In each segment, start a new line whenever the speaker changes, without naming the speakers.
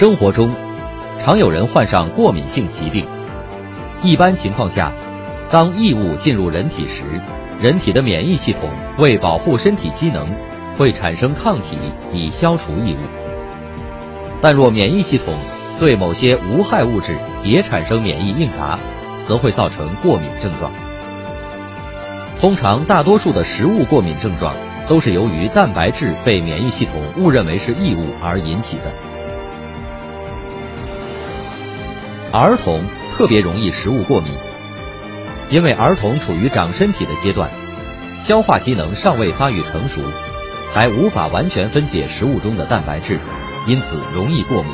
生活中，常有人患上过敏性疾病。一般情况下，当异物进入人体时，人体的免疫系统为保护身体机能，会产生抗体以消除异物。但若免疫系统对某些无害物质也产生免疫应答，则会造成过敏症状。通常，大多数的食物过敏症状都是由于蛋白质被免疫系统误认为是异物而引起的。儿童特别容易食物过敏，因为儿童处于长身体的阶段，消化机能尚未发育成熟，还无法完全分解食物中的蛋白质，因此容易过敏。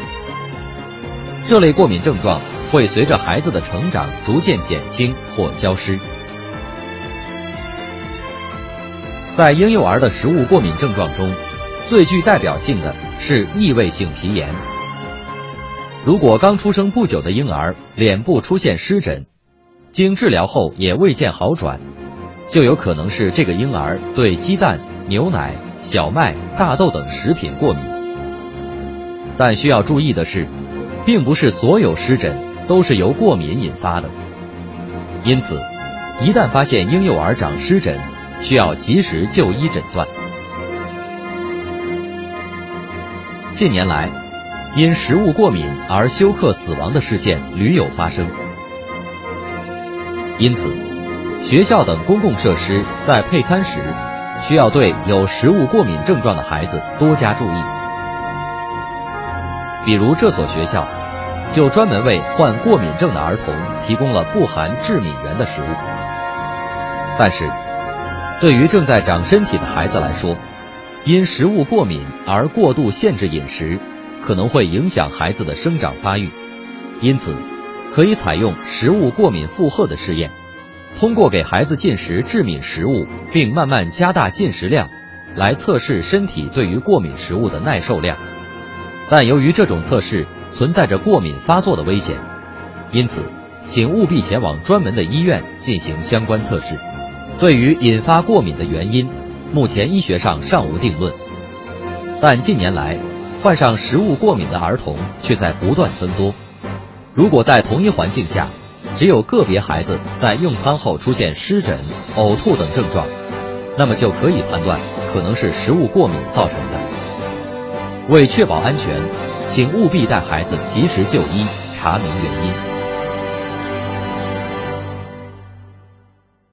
这类过敏症状会随着孩子的成长逐渐减轻或消失。在婴幼儿的食物过敏症状中，最具代表性的是异位性皮炎。如果刚出生不久的婴儿脸部出现湿疹，经治疗后也未见好转，就有可能是这个婴儿对鸡蛋、牛奶、小麦、大豆等食品过敏。但需要注意的是，并不是所有湿疹都是由过敏引发的，因此，一旦发现婴幼儿长湿疹，需要及时就医诊断。近年来。因食物过敏而休克死亡的事件屡有发生，因此，学校等公共设施在配餐时需要对有食物过敏症状的孩子多加注意。比如，这所学校就专门为患过敏症的儿童提供了不含致敏源的食物。但是，对于正在长身体的孩子来说，因食物过敏而过度限制饮食。可能会影响孩子的生长发育，因此可以采用食物过敏负荷的试验，通过给孩子进食致敏食物，并慢慢加大进食量，来测试身体对于过敏食物的耐受量。但由于这种测试存在着过敏发作的危险，因此请务必前往专门的医院进行相关测试。对于引发过敏的原因，目前医学上尚无定论，但近年来。患上食物过敏的儿童却在不断增多。如果在同一环境下，只有个别孩子在用餐后出现湿疹、呕吐等症状，那么就可以判断可能是食物过敏造成的。为确保安全，请务必带孩子及时就医，查明原因。